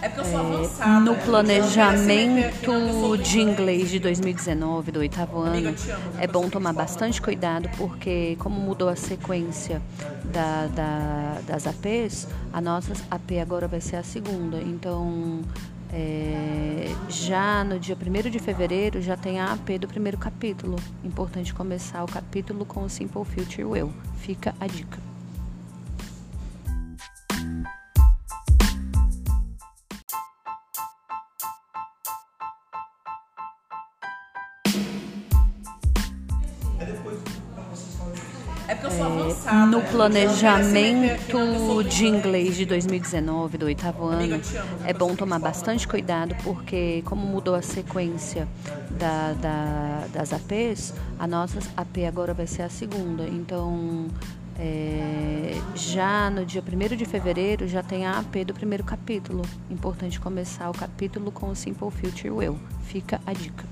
É porque eu sou avançada. No né? planejamento de inglês de 2019, do oitavo ano, é bom tomar bastante cuidado porque, como mudou a sequência da, da- das APs, a nossa AP agora vai ser a segunda. Então, é, já no dia 1 de fevereiro, já tem a AP do primeiro capítulo. Importante começar o capítulo com o Simple Future Will. Fica a dica. É porque eu sou avançada. No né? planejamento de inglês de 2019, do oitavo ano, é bom tomar bastante cuidado porque, como mudou a sequência da, da- das APs, a nossa AP agora vai ser a segunda. Então, é, já no dia 1 de fevereiro, já tem a AP do primeiro capítulo. Importante começar o capítulo com o Simple Future Will. Fica a dica.